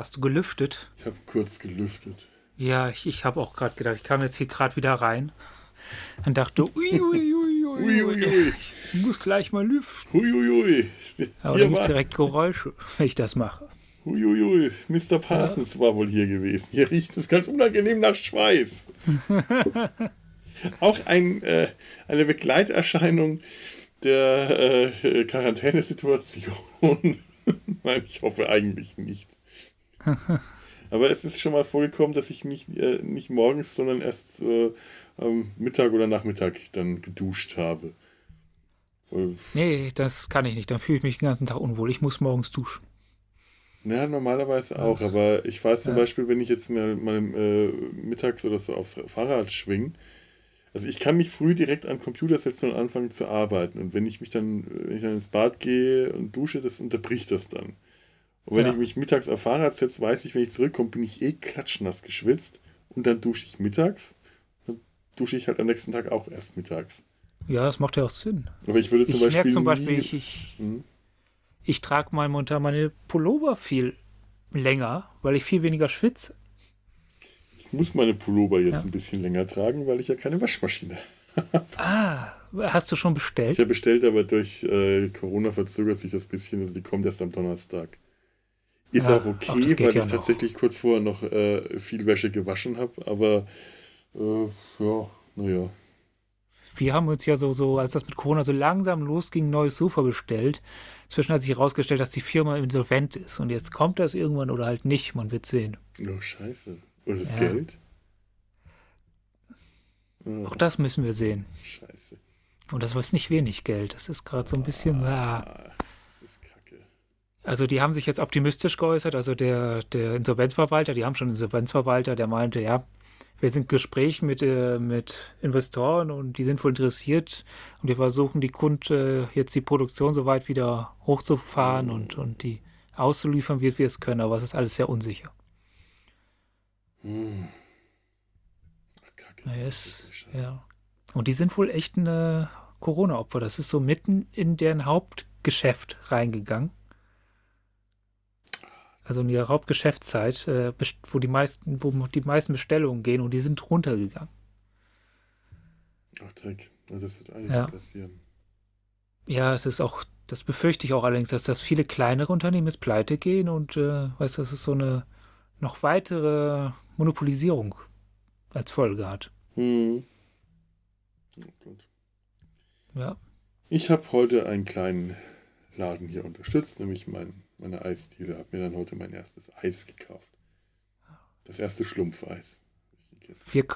Hast du gelüftet? Ich habe kurz gelüftet. Ja, ich, ich habe auch gerade gedacht, ich kam jetzt hier gerade wieder rein und dachte, ui, ui, ui, ui, ui, ich muss gleich mal lüften. Uiuiui. Aber da gibt es direkt Geräusche, wenn ich das mache. Uiuiui, Mr. Parsons ja. war wohl hier gewesen. Hier riecht es ganz unangenehm nach Schweiß. Auch ein, äh, eine Begleiterscheinung der äh, Quarantänesituation. Nein, ich hoffe eigentlich nicht. Aber es ist schon mal vorgekommen, dass ich mich äh, nicht morgens, sondern erst äh, am Mittag oder Nachmittag dann geduscht habe. Nee, das kann ich nicht. Dann fühle ich mich den ganzen Tag unwohl. Ich muss morgens duschen. Ja, normalerweise auch. Aber ich weiß zum ja. Beispiel, wenn ich jetzt mal, mal äh, mittags oder so aufs Fahrrad schwinge, also ich kann mich früh direkt an den Computer setzen und anfangen zu arbeiten. Und wenn ich mich dann, wenn ich dann ins Bad gehe und dusche, das unterbricht das dann. Und wenn ja. ich mich mittags auf Fahrrad setze, weiß ich, wenn ich zurückkomme, bin ich eh klatschnass geschwitzt. Und dann dusche ich mittags. Dann dusche ich halt am nächsten Tag auch erst mittags. Ja, das macht ja auch Sinn. Aber ich würde zum ich Beispiel. zum Beispiel, ich, ich, hm? ich trage mal momentan meine Pullover viel länger, weil ich viel weniger schwitze. Ich muss meine Pullover jetzt ja. ein bisschen länger tragen, weil ich ja keine Waschmaschine habe. Ah, hast du schon bestellt? Ich habe bestellt, aber durch äh, Corona verzögert sich das ein bisschen. Also die kommt erst am Donnerstag. Ist ja, auch okay, auch weil ja ich noch. tatsächlich kurz vorher noch äh, viel Wäsche gewaschen habe. Aber äh, ja, naja. Wir haben uns ja so, so, als das mit Corona so langsam losging, ein neues Sofa bestellt. Zwischen hat sich herausgestellt, dass die Firma insolvent ist. Und jetzt kommt das irgendwann oder halt nicht. Man wird sehen. Oh, scheiße. Und das ja. Geld? Oh. Auch das müssen wir sehen. Scheiße. Und das ist nicht wenig Geld. Das ist gerade so ein bisschen. Ah, kacke. Also, die haben sich jetzt optimistisch geäußert. Also, der, der Insolvenzverwalter, die haben schon einen Insolvenzverwalter, der meinte, ja, wir sind im Gespräch mit, äh, mit Investoren und die sind wohl interessiert und wir versuchen die Kunden äh, jetzt die Produktion so weit wieder hochzufahren mhm. und, und die auszuliefern, wie wir es können, aber es ist alles sehr unsicher. Hm. Ach, Kacke. Ist, ja. Und die sind wohl echt ein Corona-Opfer. Das ist so mitten in deren Hauptgeschäft reingegangen. Also in ihrer Hauptgeschäftszeit, äh, wo die meisten, wo die meisten Bestellungen gehen und die sind runtergegangen. Ach Dreck, das wird eigentlich ja. passieren. Ja, es ist auch, das befürchte ich auch allerdings, dass das viele kleinere Unternehmen jetzt pleite gehen und äh, weißt du, das ist so eine noch weitere Monopolisierung als Folge hat. Hm. Oh ja. Ich habe heute einen kleinen Laden hier unterstützt, nämlich mein, meine Eisdiele. Habe mir dann heute mein erstes Eis gekauft. Das erste Schlumpfeis. Wir,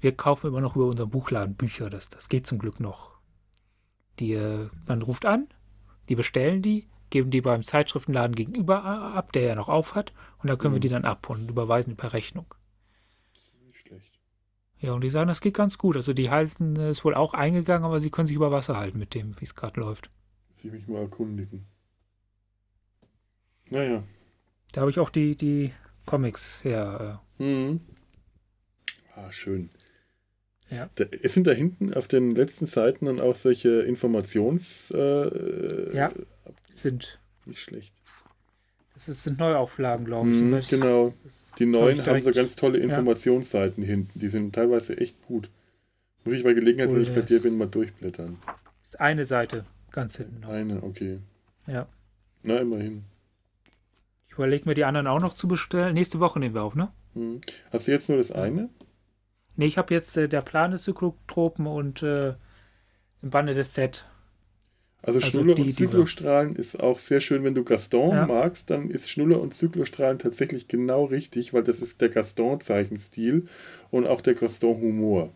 wir kaufen immer noch über unseren Buchladen Bücher. Das, das geht zum Glück noch. Die, äh, man ruft an, die bestellen die, geben die beim Zeitschriftenladen gegenüber ab, der ja noch auf hat, und da können mhm. wir die dann abholen und überweisen per Rechnung. Nicht schlecht. Ja, und die sagen, das geht ganz gut. Also die halten, ist wohl auch eingegangen, aber sie können sich über Wasser halten mit dem, wie es gerade läuft. Sie mich mal erkundigen. Naja. Da habe ich auch die, die Comics her. Äh. Mhm. Ah, schön. Ja. Da, sind da hinten auf den letzten Seiten dann auch solche Informations. Äh, ja sind. Nicht schlecht. Das sind Neuauflagen, glaube ich. Mm, genau. die neuen haben so ganz tolle Informationsseiten ja. hinten. Die sind teilweise echt gut. Muss ich bei Gelegenheit, cool, wenn ich bei dir bin, mal durchblättern. Das ist eine Seite ganz hinten. Noch. Eine, okay. Ja. Na, immerhin. Ich überlege mir die anderen auch noch zu bestellen. Nächste Woche nehmen wir auf, ne? Hm. Hast du jetzt nur das eine? Ne, ich habe jetzt äh, der Plan des Zyklotropen und äh, im Bande des Set also, also Schnuller und Zyklostrahlen ist auch sehr schön, wenn du Gaston ja. magst, dann ist Schnuller und Zyklostrahlen tatsächlich genau richtig, weil das ist der Gaston-Zeichenstil und auch der Gaston-Humor.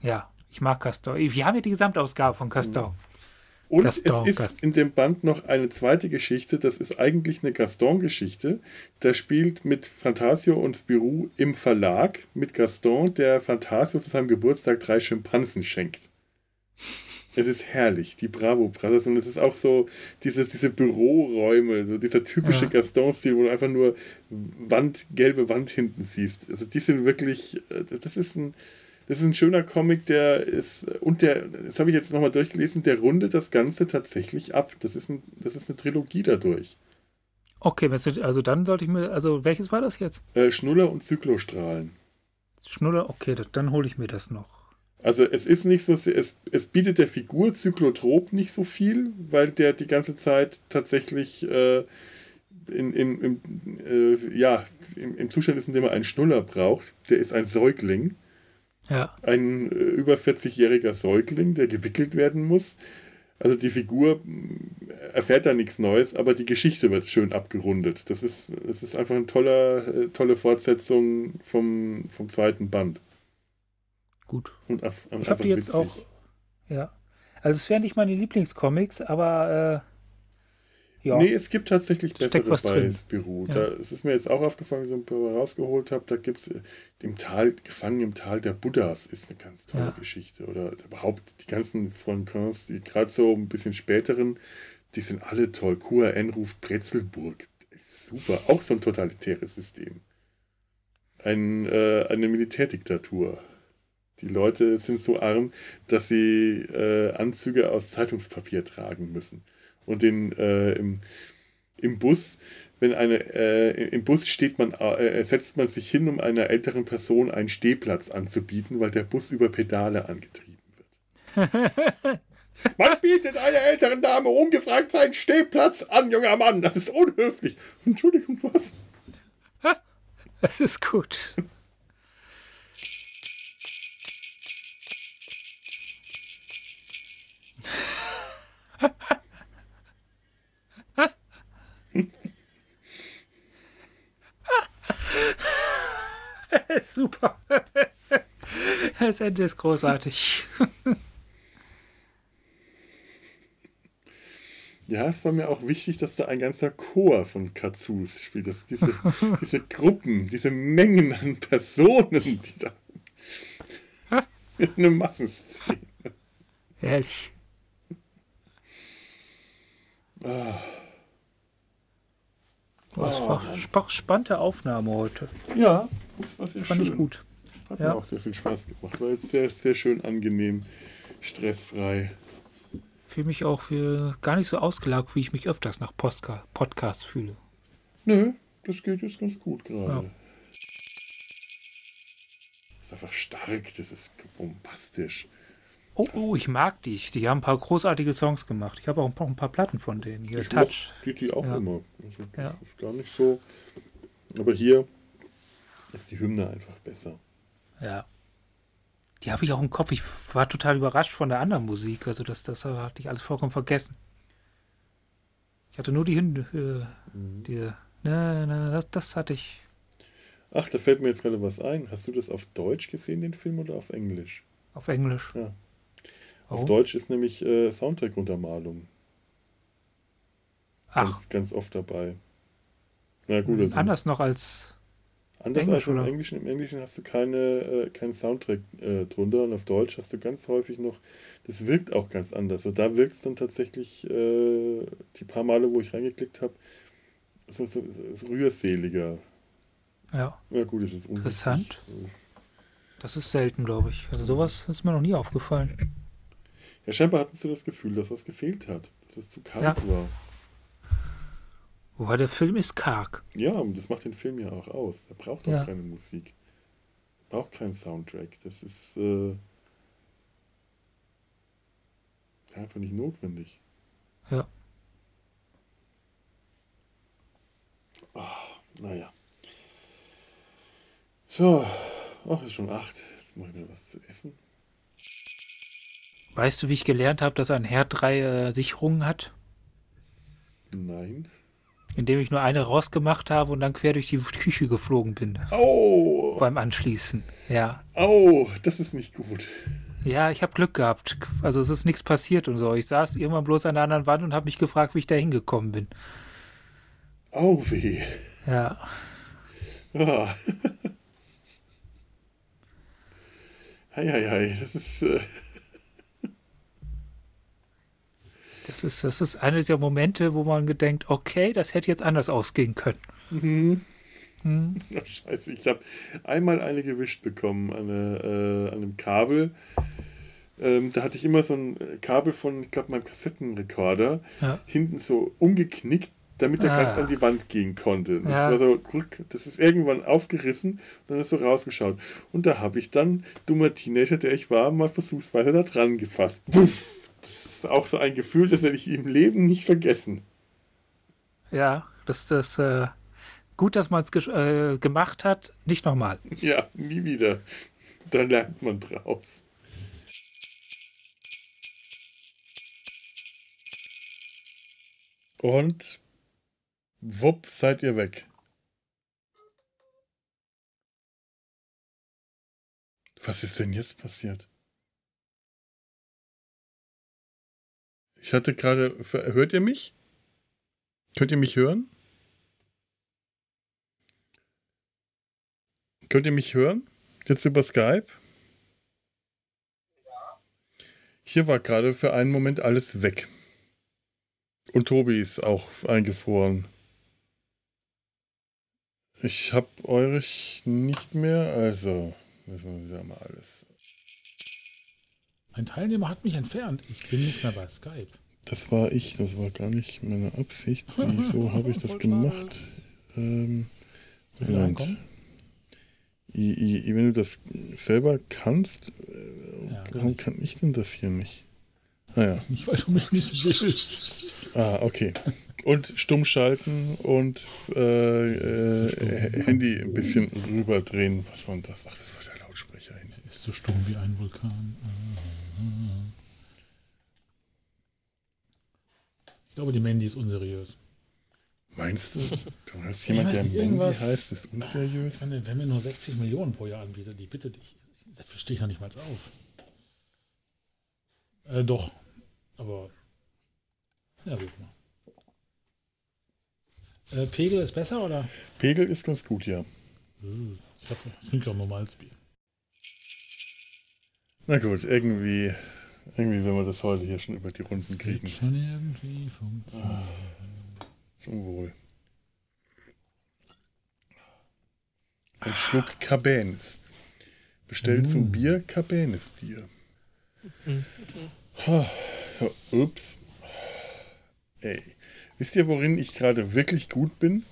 Ja, ich mag Gaston. Wir haben ja die Gesamtausgabe von Gaston. Und Gaston, es ist in dem Band noch eine zweite Geschichte, das ist eigentlich eine Gaston-Geschichte. Der spielt mit Fantasio und Spirou im Verlag mit Gaston, der Fantasio zu seinem Geburtstag drei Schimpansen schenkt. Es ist herrlich, die Bravo Brothers. Und es ist auch so dieses, diese Büroräume, so dieser typische ja. Gaston-Stil, wo du einfach nur Wand, gelbe Wand hinten siehst. Also die sind wirklich, äh, das ist ein, das ist ein schöner Comic, der ist, und der, das habe ich jetzt nochmal durchgelesen, der rundet das Ganze tatsächlich ab. Das ist, ein, das ist eine Trilogie dadurch. Okay, also dann sollte ich mir, also welches war das jetzt? Äh, Schnuller und Zyklostrahlen. Schnuller, okay, dann hole ich mir das noch. Also es ist nicht so, es, es bietet der Figur Zyklotrop nicht so viel, weil der die ganze Zeit tatsächlich äh, in, in, im, äh, ja, im, im, Zustand ist, in dem er einen Schnuller braucht. Der ist ein Säugling. Ja. Ein äh, über 40-jähriger Säugling, der gewickelt werden muss. Also die Figur äh, erfährt da nichts Neues, aber die Geschichte wird schön abgerundet. Das ist, das ist einfach eine tolle, äh, tolle Fortsetzung vom, vom zweiten Band. Gut. Und ich habe die jetzt witzig. auch. Ja. Also es wären nicht meine Lieblingscomics, aber äh, ja. Nee, es gibt tatsächlich bessere bei Spirou. Ja. Da, es ist mir jetzt auch aufgefallen, wie ich so ein paar rausgeholt habe. Da gibt es äh, im Tal, Gefangen im Tal der Buddhas, ist eine ganz tolle ja. Geschichte. Oder überhaupt die ganzen von Cons, die gerade so ein bisschen späteren, die sind alle toll. QRN ruft Brezelburg. Super. Auch so ein totalitäres System. Ein, äh, eine Militärdiktatur. Die Leute sind so arm, dass sie äh, Anzüge aus Zeitungspapier tragen müssen und den äh, im, im Bus, wenn eine äh, im Bus steht man, äh, setzt man sich hin, um einer älteren Person einen Stehplatz anzubieten, weil der Bus über Pedale angetrieben wird. man bietet einer älteren Dame ungefragt seinen Stehplatz an, junger Mann. Das ist unhöflich. Entschuldigung, was? Es ist gut. Super. Das Ende ist großartig. Ja, es war mir auch wichtig, dass da ein ganzer Chor von Katsus spielt. Dass diese, diese Gruppen, diese Mengen an Personen, die da. Eine Massenszene. Ehrlich. Ah. Was oh, war spannende Aufnahme heute. Ja, das war sehr Fand schön. ich gut. Hat ja. mir auch sehr viel Spaß gemacht. War jetzt sehr, sehr schön angenehm, stressfrei. Fühle mich auch für gar nicht so ausgelaugt, wie ich mich öfters nach Postka Podcasts fühle. Nö, das geht jetzt ganz gut gerade. Ja. Das ist einfach stark, das ist bombastisch. Oh, oh, ich mag die. Die haben ein paar großartige Songs gemacht. Ich habe auch ein paar, Platten von denen. Hier, ich Touch. Die, die auch ja. immer. Also, ja. ist gar nicht so. Aber hier ist die Hymne einfach besser. Ja. Die habe ich auch im Kopf. Ich war total überrascht von der anderen Musik. Also das, das hatte ich alles vollkommen vergessen. Ich hatte nur die Hymne. Äh, mhm. die, na, na, das, das hatte ich. Ach, da fällt mir jetzt gerade was ein. Hast du das auf Deutsch gesehen, den Film, oder auf Englisch? Auf Englisch. Ja. Auf oh. Deutsch ist nämlich äh, Soundtrack-Untermalung. Ach. Ganz, ganz oft dabei. Na gut, also Anders noch als. Anders Englisch, als im Englischen. Im Englischen hast du keine, äh, keinen Soundtrack äh, drunter und auf Deutsch hast du ganz häufig noch. Das wirkt auch ganz anders. Und da wirkt es dann tatsächlich äh, die paar Male, wo ich reingeklickt habe, so, so, so, rührseliger. Ja. Ja, gut, das ist Interessant. Das ist selten, glaube ich. Also sowas ist mir noch nie aufgefallen. Ja, scheinbar hatten sie das Gefühl, dass was gefehlt hat. Dass es zu karg ja. war. Wobei der Film ist karg. Ja, und das macht den Film ja auch aus. Er braucht auch ja. keine Musik. Er braucht keinen Soundtrack. Das ist äh, einfach nicht notwendig. Ja. Oh, naja. So. Ach, ist schon acht. Jetzt mache ich mir was zu essen. Weißt du, wie ich gelernt habe, dass ein Herd drei äh, Sicherungen hat? Nein. Indem ich nur eine rausgemacht habe und dann quer durch die Küche geflogen bin. Oh! Beim Anschließen, ja. Oh, das ist nicht gut. Ja, ich habe Glück gehabt. Also es ist nichts passiert und so. Ich saß irgendwann bloß an der anderen Wand und habe mich gefragt, wie ich da hingekommen bin. Oh weh. Ja. Ah. Hei, hei, hei. Das ist. Äh Das ist, das ist einer dieser Momente, wo man gedenkt, okay, das hätte jetzt anders ausgehen können. Mhm. Hm. Scheiße, ich habe einmal eine gewischt bekommen an, eine, äh, an einem Kabel. Ähm, da hatte ich immer so ein Kabel von, ich glaube, meinem Kassettenrekorder. Ja. Hinten so umgeknickt, damit er ah. ganz an die Wand gehen konnte. Das ja. war so, das ist irgendwann aufgerissen und dann ist so rausgeschaut. Und da habe ich dann, dummer Teenager, der ich war, mal versuchsweise da dran gefasst. Ist auch so ein Gefühl, das werde ich im Leben nicht vergessen. Ja, das ist äh, gut, dass man es ge äh, gemacht hat, nicht nochmal. Ja, nie wieder. Da lernt man draus. Und wupp, seid ihr weg. Was ist denn jetzt passiert? Ich hatte gerade. Hört ihr mich? Könnt ihr mich hören? Könnt ihr mich hören? Jetzt über Skype? Hier war gerade für einen Moment alles weg. Und Tobi ist auch eingefroren. Ich hab euch nicht mehr, also müssen wir wieder mal alles. Ein Teilnehmer hat mich entfernt. Ich bin nicht mehr bei Skype. Das war ich, das war gar nicht meine Absicht. Wieso habe ich das gemacht? Ähm, Moment. wenn du das selber kannst, äh, ja, warum kann ich denn das hier nicht? Ah, ja. Nicht, weil du mich nicht willst. Ah, okay. Und stumm schalten und äh, äh, Handy ein bisschen rüberdrehen. Was war denn das? Ach, das war der so stumm wie ein Vulkan. Ich glaube, die Mandy ist unseriös. Meinst du? Du hast jemand, der Mandy heißt, ist unseriös? Wenn mir nur 60 Millionen pro Jahr anbietet, die bitte dich. Dafür stehe ich noch nicht mal auf. Äh, doch. Aber. Ja, gut mal. Äh, Pegel ist besser, oder? Pegel ist ganz gut, ja. Ich, trinke auch normales Bier. Na gut, irgendwie, irgendwie, wenn wir das heute hier schon über die Runden das kriegen. schon irgendwie funktionieren. Ah, zum Wohl. Ein Schluck Cabernet. Bestellt uh. zum Bier Cabernet Bier. Mhm. So, ups. Ey. Wisst ihr, worin ich gerade wirklich gut bin?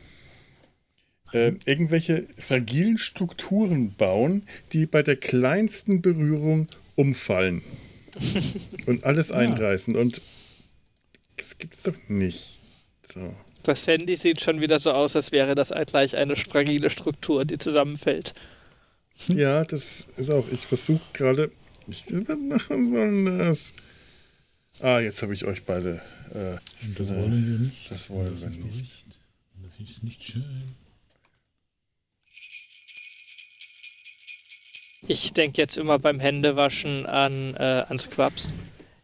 Äh, irgendwelche fragilen Strukturen bauen, die bei der kleinsten Berührung umfallen. und alles ja. einreißen. Und das gibt's doch nicht. So. Das Handy sieht schon wieder so aus, als wäre das gleich eine fragile Struktur, die zusammenfällt. Ja, das ist auch. Ich versuche gerade. Was machen sollen das? Ah, jetzt habe ich euch beide. Äh, Und das wollen wir nicht. Das wollen das wir nicht. nicht. Das ist nicht schön. Ich denke jetzt immer beim Händewaschen an, äh, an Scrubs.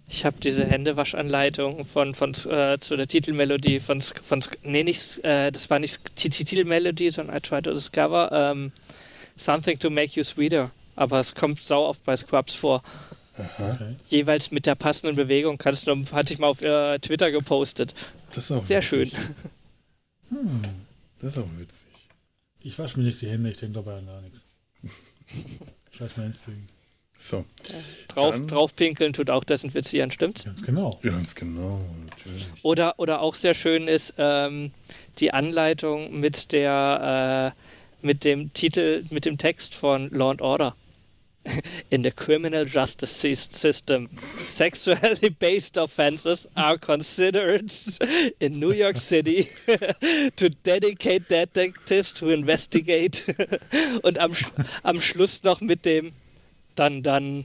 Ich habe diese Händewaschanleitung von, von, äh, zu der Titelmelodie von, von nee, nicht, äh, das war nicht die Titelmelodie, sondern I Try to Discover ähm, Something to Make You Sweeter. Aber es kommt sau oft bei Scrubs vor. Okay. Jeweils mit der passenden Bewegung. Kannst du, hatte ich mal auf äh, Twitter gepostet. Das ist auch Sehr witzig. schön. Hm. Das ist auch witzig. Ich wasche mir nicht die Hände, ich denke dabei an gar nichts. Scheiß Mainstream. So. Ja. Drauf, draufpinkeln tut auch desinfizieren, stimmt's? Ganz genau. Ganz genau, natürlich. Oder, oder auch sehr schön ist ähm, die Anleitung mit der äh, mit dem Titel, mit dem Text von Law and Order. In the criminal justice system, sexually based offenses are considered in New York City to dedicate detectives to investigate und am, am Schluss noch mit dem dann dann.